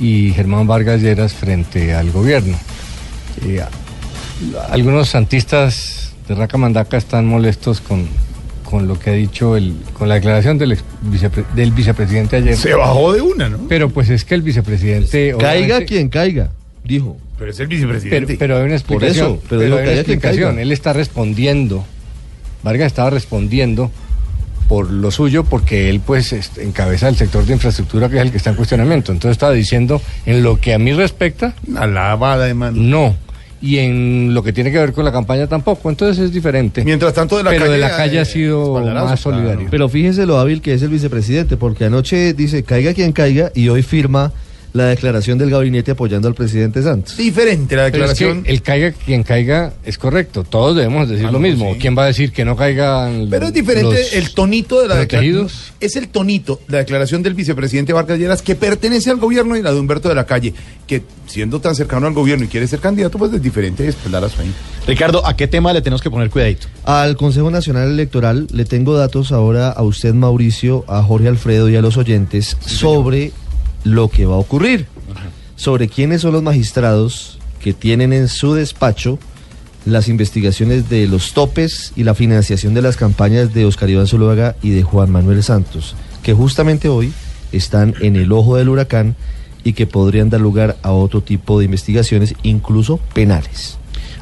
y Germán Vargas Lleras frente al gobierno. Eh, algunos santistas de Raca Mandaca están molestos con, con lo que ha dicho el, con la declaración del, ex vicepre- del vicepresidente ayer. Se bajó de una, ¿no? Pero pues es que el vicepresidente... Caiga quien caiga, dijo. Pero es el Pero, vicepresidente. pero hay una Por explicación. eso, pero digo hay una explicación. Él está respondiendo. Vargas estaba respondiendo por lo suyo, porque él pues encabeza el sector de infraestructura que es el que está en cuestionamiento. Entonces estaba diciendo, en lo que a mí respecta, Una lavada de mano. no. Y en lo que tiene que ver con la campaña tampoco. Entonces es diferente. Mientras tanto, de la Pero calle. de la calle eh, ha sido más claro. solidario. Pero fíjese lo hábil que es el vicepresidente, porque anoche dice caiga quien caiga y hoy firma la declaración del gabinete apoyando al presidente Santos. Diferente la Pero es que declaración. el caiga quien caiga es correcto. Todos debemos decir Ah, lo mismo. sí. ¿Quién va a decir que no caigan Pero es diferente los el tonito de la declaración. Es el tonito, la declaración del vicepresidente Vargas Lleras, que pertenece al gobierno y la de Humberto de la Calle, que siendo tan cercano al gobierno y quiere ser candidato, pues es diferente espaldarazo ahí. Ricardo, ¿a qué tema le tenemos que poner cuidadito? Al Consejo Nacional Electoral le tengo datos ahora a usted, Mauricio, a Jorge Alfredo y a los oyentes sobre lo que va a ocurrir, sobre quiénes son los magistrados que tienen en su despacho las investigaciones de los topes y la financiación de las campañas de Oscar Iván Zuluaga y de Juan Manuel Santos, que justamente hoy están en el ojo del huracán y que podrían dar lugar a otro tipo de investigaciones, incluso penales.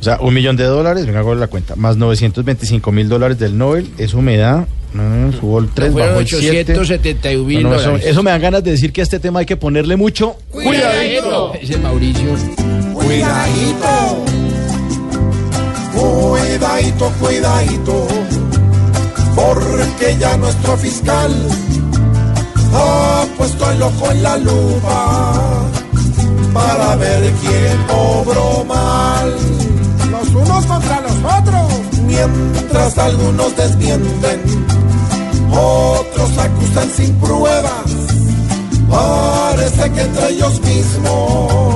O sea, un millón de dólares, venga, hago la cuenta, más 925 mil dólares del Nobel, eso me da, no, subo el 3, Fueron bajo el 7. 871 mil No, no, eso, me dan ganas de decir que a este tema hay que ponerle mucho Cuidadito. Ese Mauricio. Cuidadito, cuidadito, cuidadito, porque ya nuestro fiscal ha puesto el ojo en la lupa para ver quién obró mal. Mientras algunos desmienten, otros acusan sin pruebas. Parece que entre ellos mismos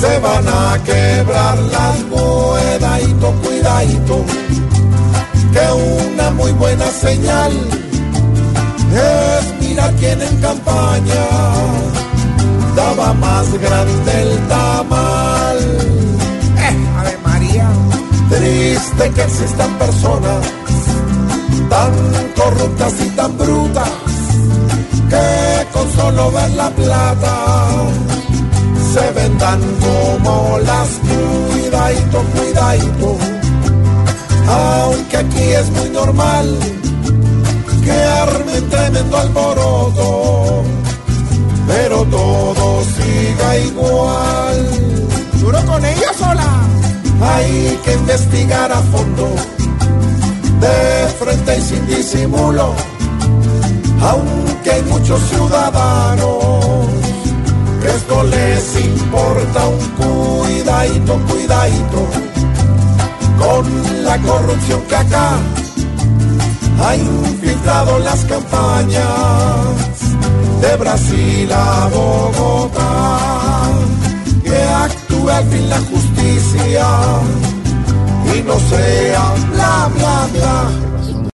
se van a quebrar las cuidadito, cuidadito, que una muy buena señal es mirar quién en campaña daba más grande el tamal. Triste que existan personas tan corruptas y tan brutas que con solo ver la plata se vendan como las cuidadito, cuidadito. Aunque aquí es muy normal que armen tremendo alboroto, pero todo siga igual. Duro con ella sola. Hay que investigar a fondo, de frente y sin disimulo, aunque hay muchos ciudadanos que esto les importa un cuidadito, cuidadito, con la corrupción que acá ha infiltrado las campañas de Brasil a Bogotá, que actúe al fin la justicia no sea bla, bla, bla.